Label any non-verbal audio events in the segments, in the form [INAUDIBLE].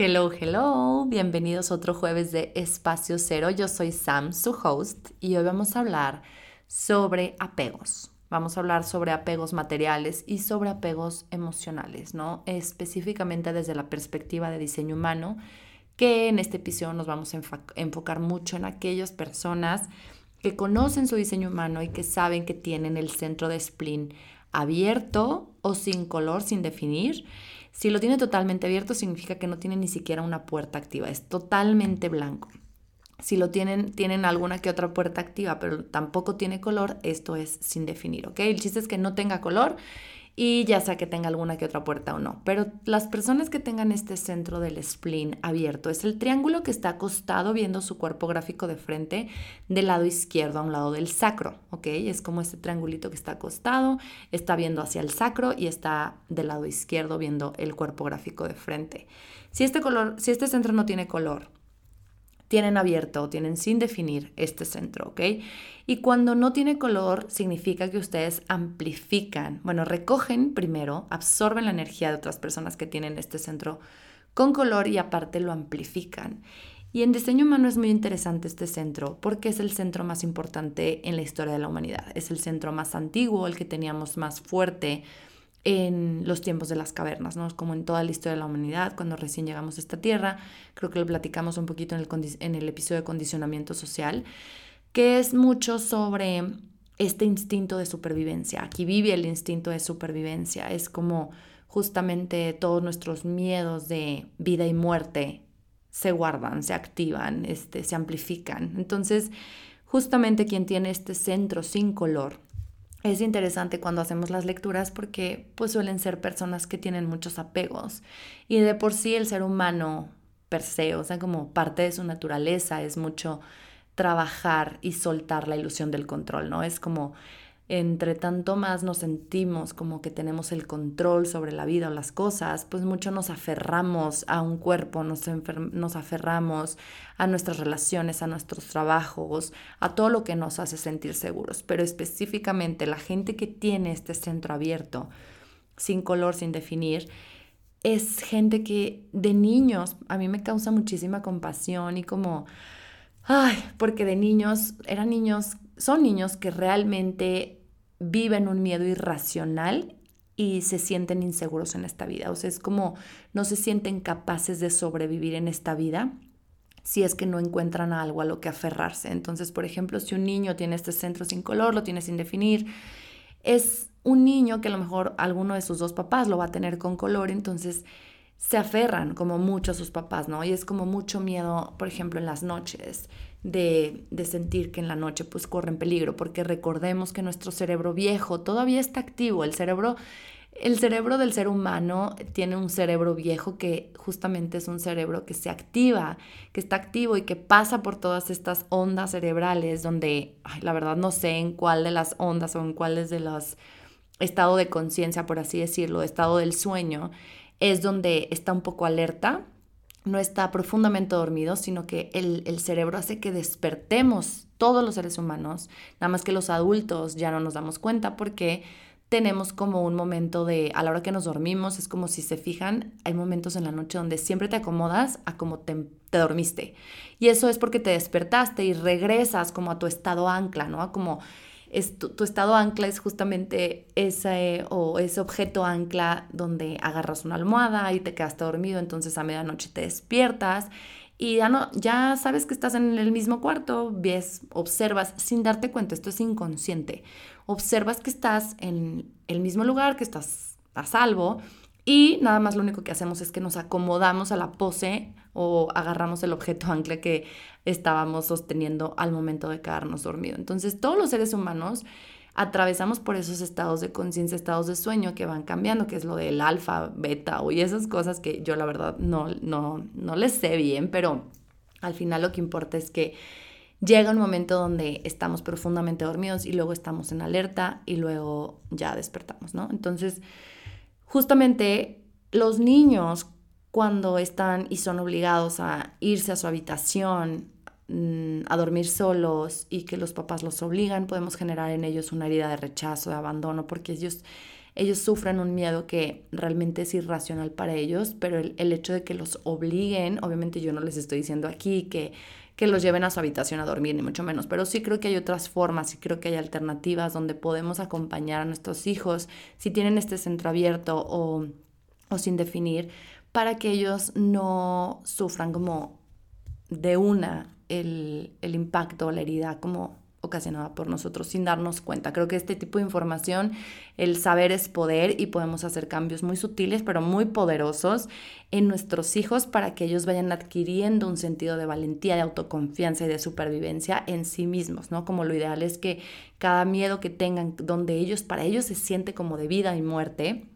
Hello, hello, bienvenidos otro jueves de Espacio Cero. Yo soy Sam, su host, y hoy vamos a hablar sobre apegos. Vamos a hablar sobre apegos materiales y sobre apegos emocionales, ¿no? Específicamente desde la perspectiva de diseño humano, que en este episodio nos vamos a enfocar mucho en aquellas personas que conocen su diseño humano y que saben que tienen el centro de spleen abierto o sin color, sin definir si lo tiene totalmente abierto significa que no tiene ni siquiera una puerta activa, es totalmente blanco. Si lo tienen, tienen alguna que otra puerta activa, pero tampoco tiene color, esto es sin definir, ¿ok? El chiste es que no tenga color y ya sea que tenga alguna que otra puerta o no. Pero las personas que tengan este centro del spleen abierto es el triángulo que está acostado viendo su cuerpo gráfico de frente del lado izquierdo a un lado del sacro, ¿ok? Es como este triangulito que está acostado, está viendo hacia el sacro y está del lado izquierdo viendo el cuerpo gráfico de frente. Si este color, si este centro no tiene color, tienen abierto o tienen sin definir este centro, ¿ok? Y cuando no tiene color, significa que ustedes amplifican, bueno, recogen primero, absorben la energía de otras personas que tienen este centro con color y aparte lo amplifican. Y en diseño humano es muy interesante este centro porque es el centro más importante en la historia de la humanidad. Es el centro más antiguo, el que teníamos más fuerte, en los tiempos de las cavernas, ¿no? Como en toda la historia de la humanidad, cuando recién llegamos a esta tierra, creo que lo platicamos un poquito en el, episodio de condicionamiento social, que es mucho sobre este instinto de supervivencia. Aquí vive el instinto de supervivencia, es como justamente todos nuestros miedos de vida y muerte se guardan, se activan, este, se amplifican. Entonces, justamente quien tiene este centro sin color, es interesante cuando hacemos las lecturas porque pues suelen ser personas que tienen muchos apegos y de por sí el ser humano per se, o sea, como parte de su naturaleza es mucho trabajar y soltar la ilusión del control, ¿no? Es como entre tanto más nos sentimos como que tenemos el control sobre la vida o las cosas, pues mucho nos aferramos a un cuerpo, nos, nos aferramos a nuestras relaciones, a nuestros trabajos, a todo lo que nos hace sentir seguros. Pero específicamente la gente que tiene este centro abierto, sin color, sin definir, es gente que de niños a mí me causa muchísima compasión y como, ay, porque de niños, eran niños, son niños que realmente viven un miedo irracional y se sienten inseguros en esta vida. O sea, es como no se sienten capaces de sobrevivir en esta vida si es que no encuentran algo a lo que aferrarse. Entonces, por ejemplo, si un niño tiene este centro sin color, lo tiene sin definir, es un niño que a lo mejor alguno de sus dos papás lo va a tener con color, entonces se aferran como mucho a sus papás, ¿no? Y es como mucho miedo, por ejemplo, en las noches de, sentir que en la noche pues corren peligro, porque recordemos que nuestro cerebro viejo todavía está activo, el cerebro... El cerebro del ser humano tiene un cerebro viejo que justamente es un cerebro que se activa, que está activo y que pasa por todas estas ondas cerebrales donde, la verdad no sé en cuál de las ondas o en cuáles de los estado de conciencia, por así decirlo, estado del sueño, es donde está un poco alerta no está profundamente dormido, sino que el, cerebro hace que despertemos todos los seres humanos, nada más que los adultos ya no nos damos cuenta porque tenemos como un momento de, a la hora que nos dormimos, es como si se fijan, hay momentos en la noche donde siempre te acomodas a como te, te dormiste. Y eso es porque te despertaste y regresas como a tu estado ancla, ¿no? como tu, estado ancla es justamente ese o ese objeto ancla donde agarras una almohada y te quedaste dormido, entonces a medianoche te despiertas y ya, no, ya sabes que estás en el mismo cuarto, ves, observas sin darte cuenta, esto es inconsciente, observas que estás en el mismo lugar, que estás a salvo y nada más lo único que hacemos es que nos acomodamos a la pose o agarramos el objeto [LAUGHS] ancla que estábamos sosteniendo al momento de quedarnos dormidos. Entonces, todos los seres humanos atravesamos por esos estados de conciencia, estados de sueño que van cambiando, que es lo del alfa, beta y esas cosas que yo la verdad no, no, no les sé bien, pero al final lo que importa es que llega un momento donde estamos profundamente dormidos y luego estamos en alerta y luego ya despertamos, ¿no? Entonces, Justamente los niños cuando están y son obligados a irse a su habitación, mm, a dormir solos y que los papás los obligan, podemos generar en ellos una herida de rechazo, de abandono, porque ellos ellos sufren un miedo que realmente es irracional para ellos, pero el, el hecho de que los obliguen, obviamente yo no les estoy diciendo aquí que que los lleven a su habitación a dormir, ni mucho menos, pero sí creo que hay otras formas y creo que hay alternativas donde podemos acompañar a nuestros hijos si tienen este centro abierto o, o sin definir, para que ellos no sufran como de una el, el impacto o la herida como ocasionada por nosotros sin darnos cuenta. Creo que este tipo de información, el saber es poder y podemos hacer cambios muy sutiles pero muy poderosos en nuestros hijos para que ellos vayan adquiriendo un sentido de valentía, de autoconfianza y de supervivencia en sí mismos, ¿no? Como lo ideal es que cada miedo que tengan, donde ellos, para ellos se siente como de vida y muerte,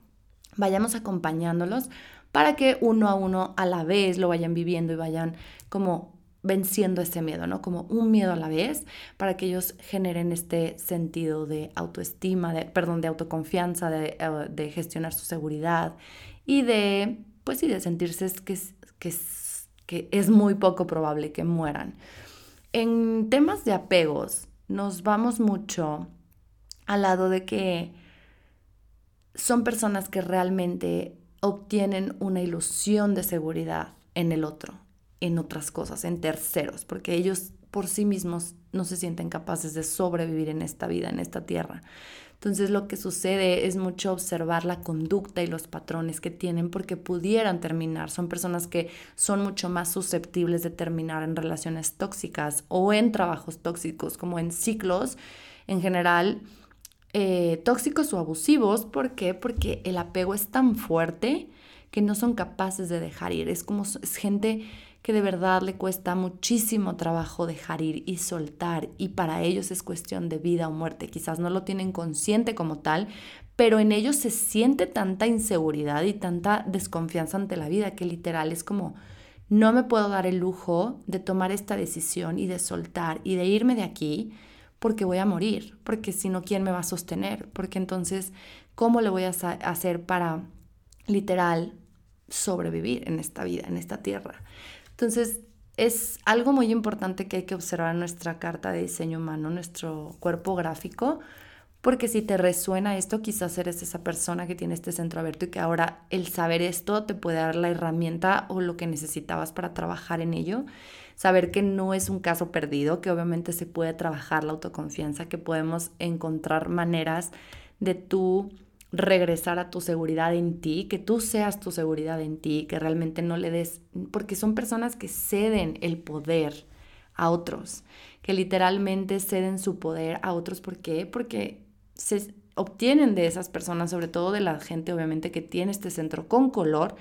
vayamos acompañándolos para que uno a uno a la vez lo vayan viviendo y vayan como venciendo ese miedo, ¿no? Como un miedo a la vez para que ellos generen este sentido de autoestima, de, perdón, de autoconfianza, de, eh, gestionar su seguridad y de, pues sí, de sentirse que, que es muy poco probable que mueran. En temas de apegos, nos vamos mucho al lado de que son personas que realmente obtienen una ilusión de seguridad en el otro en otras cosas, en terceros, porque ellos por sí mismos no se sienten capaces de sobrevivir en esta vida, en esta tierra. Entonces lo que sucede es mucho observar la conducta y los patrones que tienen porque pudieran terminar. Son personas que son mucho más susceptibles de terminar en relaciones tóxicas o en trabajos tóxicos, como en ciclos en general eh, tóxicos o abusivos. ¿Por qué? Porque el apego es tan fuerte que no son capaces de dejar ir. Es como es gente que de verdad le cuesta muchísimo trabajo dejar ir y soltar y para ellos es cuestión de vida o muerte. Quizás no lo tienen consciente como tal, pero en ellos se siente tanta inseguridad y tanta desconfianza ante la vida que literal es como no me puedo dar el lujo de tomar esta decisión y de soltar y de irme de aquí porque voy a morir, porque si no, ¿quién me va a sostener? Porque entonces, ¿cómo le voy a hacer para literal sobrevivir en esta vida, en esta tierra? Entonces, es algo muy importante que hay que observar en nuestra carta de diseño humano, nuestro cuerpo gráfico, porque si te resuena esto, quizás eres esa persona que tiene este centro abierto y que ahora el saber esto te puede dar la herramienta o lo que necesitabas para trabajar en ello. Saber que no es un caso perdido, que obviamente se puede trabajar la autoconfianza, que podemos encontrar maneras de tú regresar a tu seguridad en ti, que tú seas tu seguridad en ti, que realmente no le des, porque son personas que ceden el poder a otros, que literalmente ceden su poder a otros. ¿Por qué? Porque se obtienen de esas personas, sobre todo de la gente obviamente que tiene este centro con color,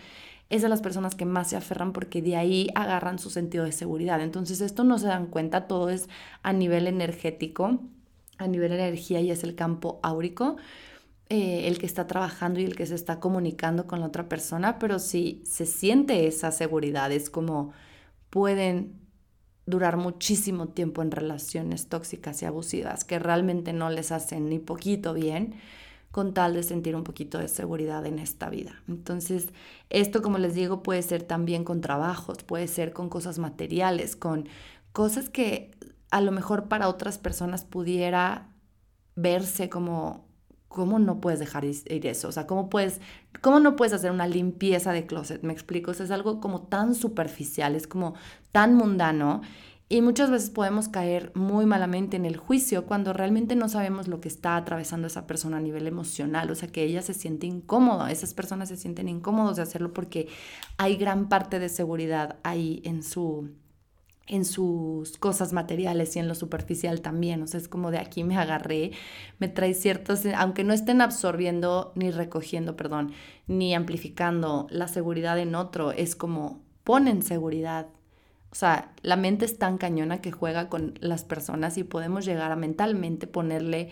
es de las personas que más se aferran porque de ahí agarran su sentido de seguridad. Entonces esto no se dan cuenta, todo es a nivel energético, a nivel energía y es el campo áurico eh, el que está trabajando y el que se está comunicando con la otra persona, pero si se siente esa seguridad, es como pueden durar muchísimo tiempo en relaciones tóxicas y abusivas que realmente no les hacen ni poquito bien con tal de sentir un poquito de seguridad en esta vida. Entonces, esto, como les digo, puede ser también con trabajos, puede ser con cosas materiales, con cosas que a lo mejor para otras personas pudiera verse como ¿cómo no puedes dejar ir eso? O sea, ¿cómo, puedes, ¿cómo no puedes hacer una limpieza de closet? Me explico, es algo como tan superficial, es como tan mundano. Y muchas veces podemos caer muy malamente en el juicio cuando realmente no sabemos lo que está atravesando esa persona a nivel emocional. O sea, que ella se siente incómoda, esas personas se sienten incómodos de hacerlo porque hay gran parte de seguridad ahí en su, en sus cosas materiales y en lo superficial también. O sea, es como de aquí me agarré, me trae ciertos, aunque no estén absorbiendo ni recogiendo, perdón, ni amplificando la seguridad en otro, es como ponen seguridad. O sea, la mente es tan cañona que juega con las personas y podemos llegar a mentalmente ponerle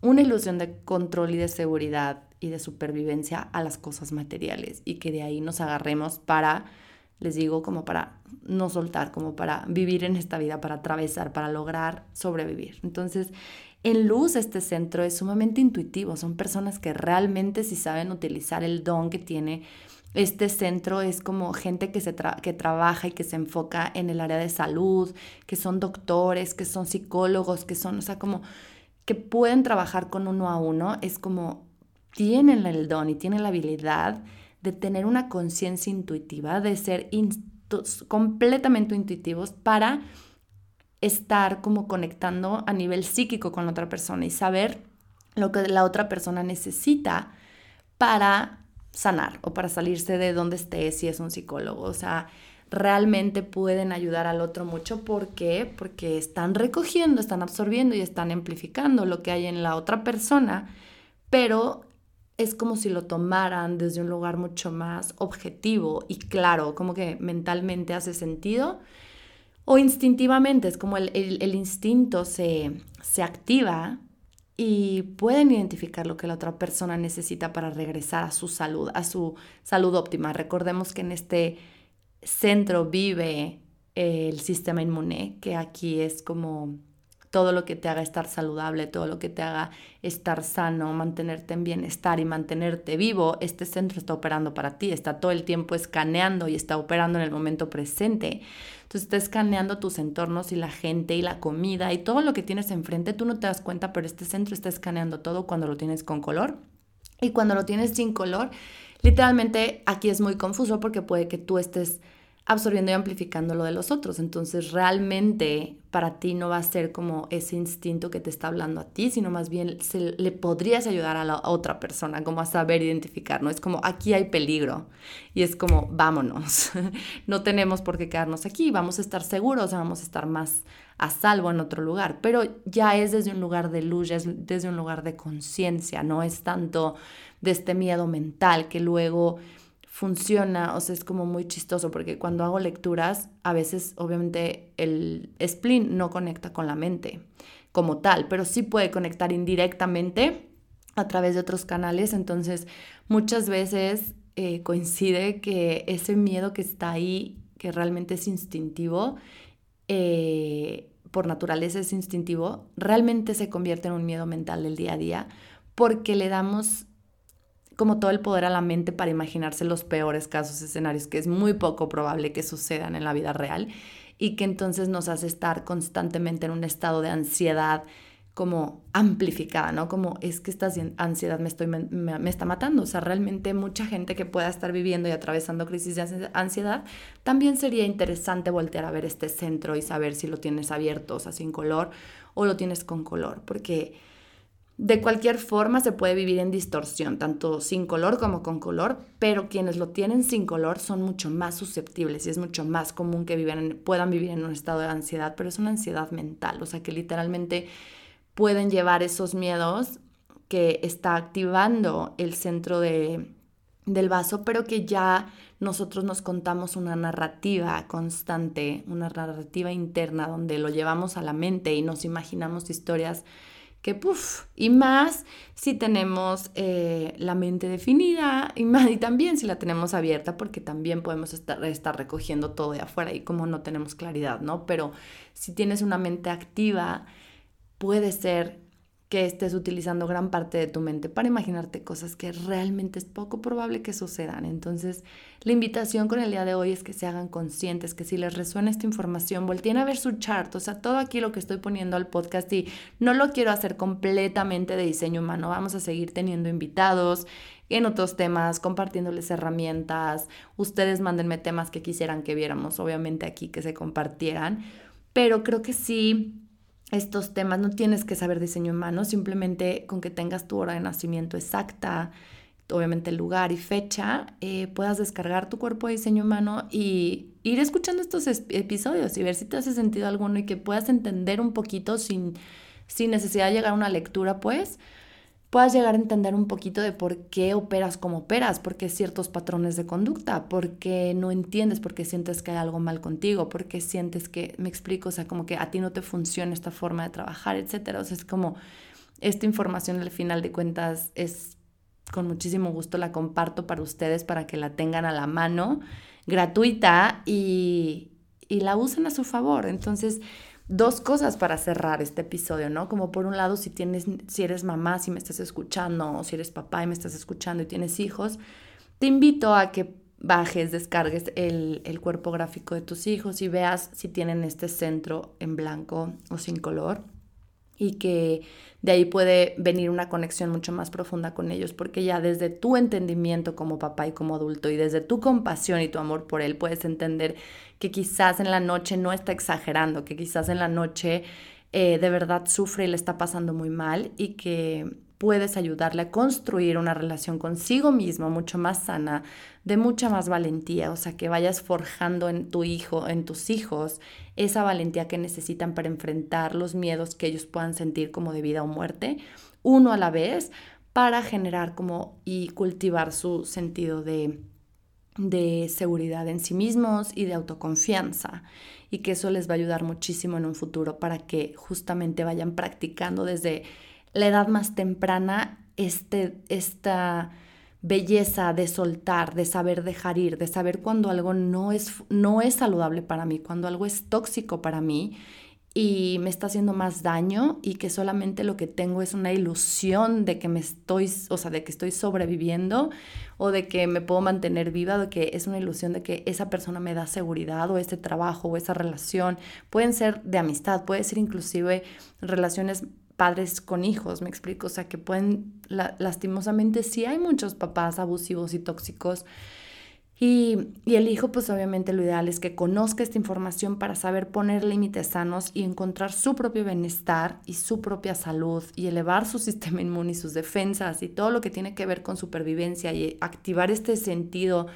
una ilusión de control y de seguridad y de supervivencia a las cosas materiales y que de ahí nos agarremos para les digo, como para no soltar, como para vivir en esta vida, para atravesar, para lograr sobrevivir. Entonces, en luz este centro es sumamente intuitivo, son personas que realmente si saben utilizar el don que tiene este centro es como gente que, se que trabaja y que se enfoca en el área de salud, que son doctores, que son psicólogos, que son, o sea, como que pueden trabajar con uno a uno, es como tienen el don y tienen la habilidad de tener una conciencia intuitiva, de ser completamente intuitivos para estar como conectando a nivel psíquico con la otra persona y saber lo que la otra persona necesita para sanar o para salirse de donde esté si es un psicólogo. O sea, realmente pueden ayudar al otro mucho. ¿Por qué? Porque están recogiendo, están absorbiendo y están amplificando lo que hay en la otra persona, pero es como si lo tomaran desde un lugar mucho más objetivo y claro, como que mentalmente hace sentido. O instintivamente, es como el, instinto se, se activa y pueden identificar lo que la otra persona necesita para regresar a su salud, a su salud óptima. Recordemos que en este centro vive el sistema inmune, que aquí es como todo lo que te haga estar saludable, todo lo que te haga estar sano, mantenerte en bienestar y mantenerte vivo, este centro está operando para ti, está todo el tiempo escaneando y está operando en el momento presente. Entonces está escaneando tus entornos y la gente y la comida y todo lo que tienes enfrente, tú no te das cuenta, pero este centro está escaneando todo cuando lo tienes con color. Y cuando lo tienes sin color, literalmente aquí es muy confuso porque puede que tú estés absorbiendo y amplificando lo de los otros. Entonces realmente para ti no va a ser como ese instinto que te está hablando a ti, sino más bien se, le podrías ayudar a la otra persona, como a saber identificar, ¿no? Es como aquí hay peligro y es como vámonos, [LAUGHS] no tenemos por qué quedarnos aquí, vamos a estar seguros, vamos a estar más a salvo en otro lugar, pero ya es desde un lugar de luz, ya es desde un lugar de conciencia, no es tanto de este miedo mental que luego funciona, o sea, es como muy chistoso porque cuando hago lecturas, a veces obviamente el spleen no conecta con la mente como tal, pero sí puede conectar indirectamente a través de otros canales, entonces muchas veces eh, coincide que ese miedo que está ahí, que realmente es instintivo, eh, por naturaleza es instintivo, realmente se convierte en un miedo mental del día a día porque le damos como todo el poder a la mente para imaginarse los peores casos, escenarios que es muy poco probable que sucedan en la vida real y que entonces nos hace estar constantemente en un estado de ansiedad como amplificada, ¿no? Como es que esta ansiedad me, está matando. O sea, realmente mucha gente que pueda estar viviendo y atravesando crisis de ansiedad, también sería interesante voltear a ver este centro y saber si lo tienes abierto, o sea, sin color, o lo tienes con color, porque de cualquier forma se puede vivir en distorsión, tanto sin color como con color, pero quienes lo tienen sin color son mucho más susceptibles y es mucho más común que puedan vivir en un estado de ansiedad, pero es una ansiedad mental, o sea que literalmente pueden llevar esos miedos que está activando el centro de, del vaso, pero que ya nosotros nos contamos una narrativa constante, una narrativa interna donde lo llevamos a la mente y nos imaginamos historias que puff, y más si tenemos eh, la mente definida y, más, y también si la tenemos abierta porque también podemos estar, estar recogiendo todo de afuera y como no tenemos claridad, ¿no? Pero si tienes una mente activa, puede ser que estés utilizando gran parte de tu mente para imaginarte cosas que realmente es poco probable que sucedan. Entonces, la invitación con el día de hoy es que se hagan conscientes, que si les resuena esta información, volteen a ver su chart, o sea, todo aquí lo que estoy poniendo al podcast y no lo quiero hacer completamente de diseño humano, vamos a seguir teniendo invitados en otros temas, compartiéndoles herramientas, ustedes mándenme temas que quisieran que viéramos, obviamente aquí que se compartieran, pero creo que sí estos temas, no tienes que saber diseño humano, simplemente con que tengas tu hora de nacimiento exacta, obviamente el lugar y fecha, eh, puedas descargar tu cuerpo de diseño humano y ir escuchando estos episodios y ver si te hace sentido alguno y que puedas entender un poquito sin, sin necesidad de llegar a una lectura, pues, puedas llegar a entender un poquito de por qué operas como operas, por qué ciertos patrones de conducta, por qué no entiendes, por qué sientes que hay algo mal contigo, por qué sientes que, me explico, o sea, como que a ti no te funciona esta forma de trabajar, etcétera. O sea, es como esta información al final de cuentas es con muchísimo gusto la comparto para ustedes para que la tengan a la mano, gratuita y, y la usen a su favor. Entonces, dos cosas para cerrar este episodio, ¿no? Como por un lado, si tienes, si eres mamá, si me estás escuchando, o si eres papá y me estás escuchando y tienes hijos, te invito a que bajes, descargues el, el cuerpo gráfico de tus hijos y veas si tienen este centro en blanco o sin color. Y que de ahí puede venir una conexión mucho más profunda con ellos, porque ya desde tu entendimiento como papá y como adulto y desde tu compasión y tu amor por él puedes entender que quizás en la noche no está exagerando, que quizás en la noche eh, de verdad sufre y le está pasando muy mal y que puedes ayudarle a construir una relación consigo mismo mucho más sana, de mucha más valentía, o sea, que vayas forjando en tu hijo, en tus hijos, esa valentía que necesitan para enfrentar los miedos que ellos puedan sentir como de vida o muerte, uno a la vez, para generar como y cultivar su sentido de, de seguridad en sí mismos y de autoconfianza. Y que eso les va a ayudar muchísimo en un futuro para que justamente vayan practicando desde la edad más temprana este, esta belleza de soltar, de saber dejar ir, de saber cuando algo no es, no es saludable para mí, cuando algo es tóxico para mí y me está haciendo más daño y que solamente lo que tengo es una ilusión de que me estoy, o sea, de que estoy sobreviviendo o de que me puedo mantener viva, de que es una ilusión de que esa persona me da seguridad o ese trabajo o esa relación. Pueden ser de amistad, puede ser inclusive relaciones padres con hijos, me explico, o sea, que pueden, lastimosamente, sí hay muchos papás abusivos y tóxicos. Y, y, el hijo, pues obviamente lo ideal es que conozca esta información para saber poner límites sanos y encontrar su propio bienestar y su propia salud y elevar su [LAUGHS] sistema inmune y sus defensas y todo lo que tiene que ver con supervivencia y activar este sentido,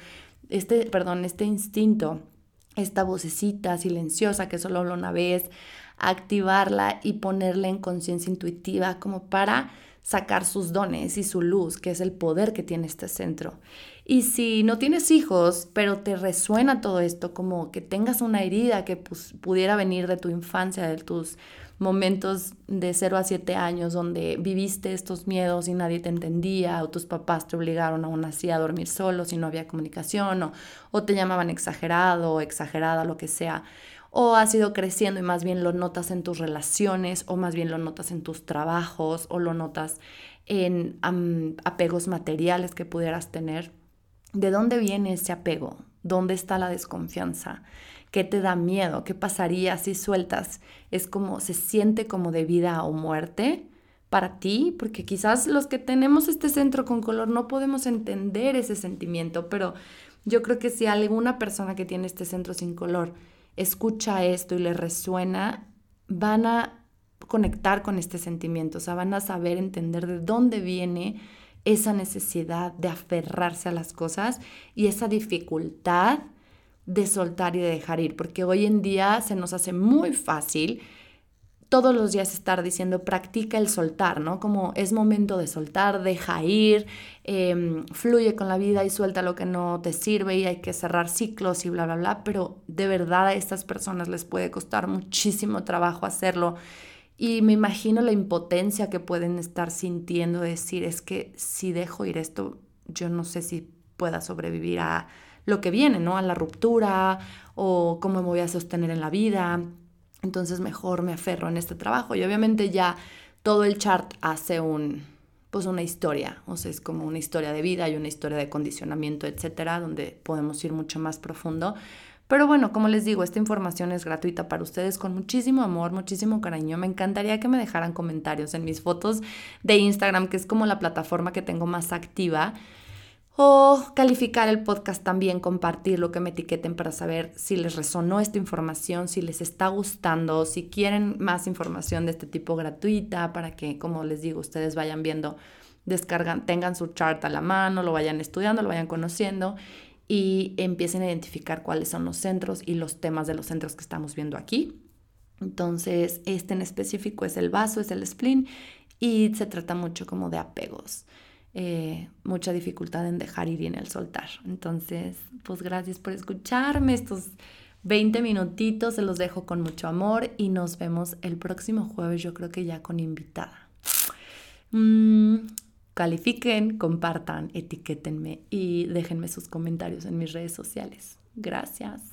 este, perdón, este instinto, esta vocecita silenciosa que solo habla una vez, activarla y ponerla en conciencia intuitiva como para sacar sus dones y su luz, que es el poder que tiene este centro. Y si no tienes hijos, pero te resuena todo esto, como que tengas una herida que pues, pudiera venir de tu infancia, de tus momentos de 0 a 7 años donde viviste estos miedos y nadie te entendía, o tus papás te obligaron aún así a dormir solos y no había comunicación, o, o te llamaban exagerado o exagerada, lo que sea o has ido creciendo y más bien lo notas en tus relaciones o más bien lo notas en tus trabajos o lo notas en apegos materiales que pudieras tener. ¿De dónde viene ese apego? ¿Dónde está la desconfianza? ¿Qué te da miedo? ¿Qué pasaría si sueltas? Es como, se siente como de vida o muerte para ti, porque quizás los que tenemos este centro con color no podemos entender ese sentimiento, pero yo creo que si alguna persona que tiene este centro sin color escucha esto y le resuena, van a conectar con este sentimiento, o sea, van a saber entender de dónde viene esa necesidad de aferrarse a las cosas y esa dificultad de soltar y de dejar ir, porque hoy en día se nos hace muy fácil todos los días estar diciendo practica el soltar, ¿no? Como es momento de soltar, deja ir, em, fluye con la vida y suelta lo que no te sirve y hay que cerrar ciclos y bla, bla, bla, pero de verdad a estas personas les puede costar muchísimo trabajo hacerlo. Y me imagino la impotencia que pueden estar sintiendo, decir, es que si dejo ir esto, yo no sé si pueda sobrevivir a lo que viene, ¿no? A la ruptura o cómo me voy a sostener en la vida entonces mejor me aferro en este trabajo. Y obviamente ya todo el chart hace un, pues una historia, o sea, es como una historia de vida y una historia de condicionamiento, etcétera, donde podemos ir mucho más profundo. Pero bueno, como les digo, esta información es gratuita para ustedes con muchísimo amor, muchísimo cariño. Me encantaría que me dejaran comentarios en mis fotos de Instagram, que es como la plataforma que tengo más activa. O calificar el podcast también, compartir lo que me etiqueten para saber si les resonó esta información, si les está gustando, si quieren más información de este tipo gratuita para que, como les digo, ustedes vayan viendo, descargan, tengan su chart a la mano, lo vayan estudiando, lo vayan conociendo y empiecen a identificar cuáles son los centros y los temas de los centros que estamos viendo aquí. Entonces, este en específico es el vaso, es el spleen y se trata mucho como de apegos. Eh, mucha dificultad en dejar ir y en el soltar. Entonces, pues gracias por escucharme. Estos 20 minutitos se los dejo con mucho amor y nos vemos el próximo jueves, yo creo que ya con invitada. Mm, califiquen, compartan, etiquétenme y déjenme sus comentarios en mis redes sociales. Gracias.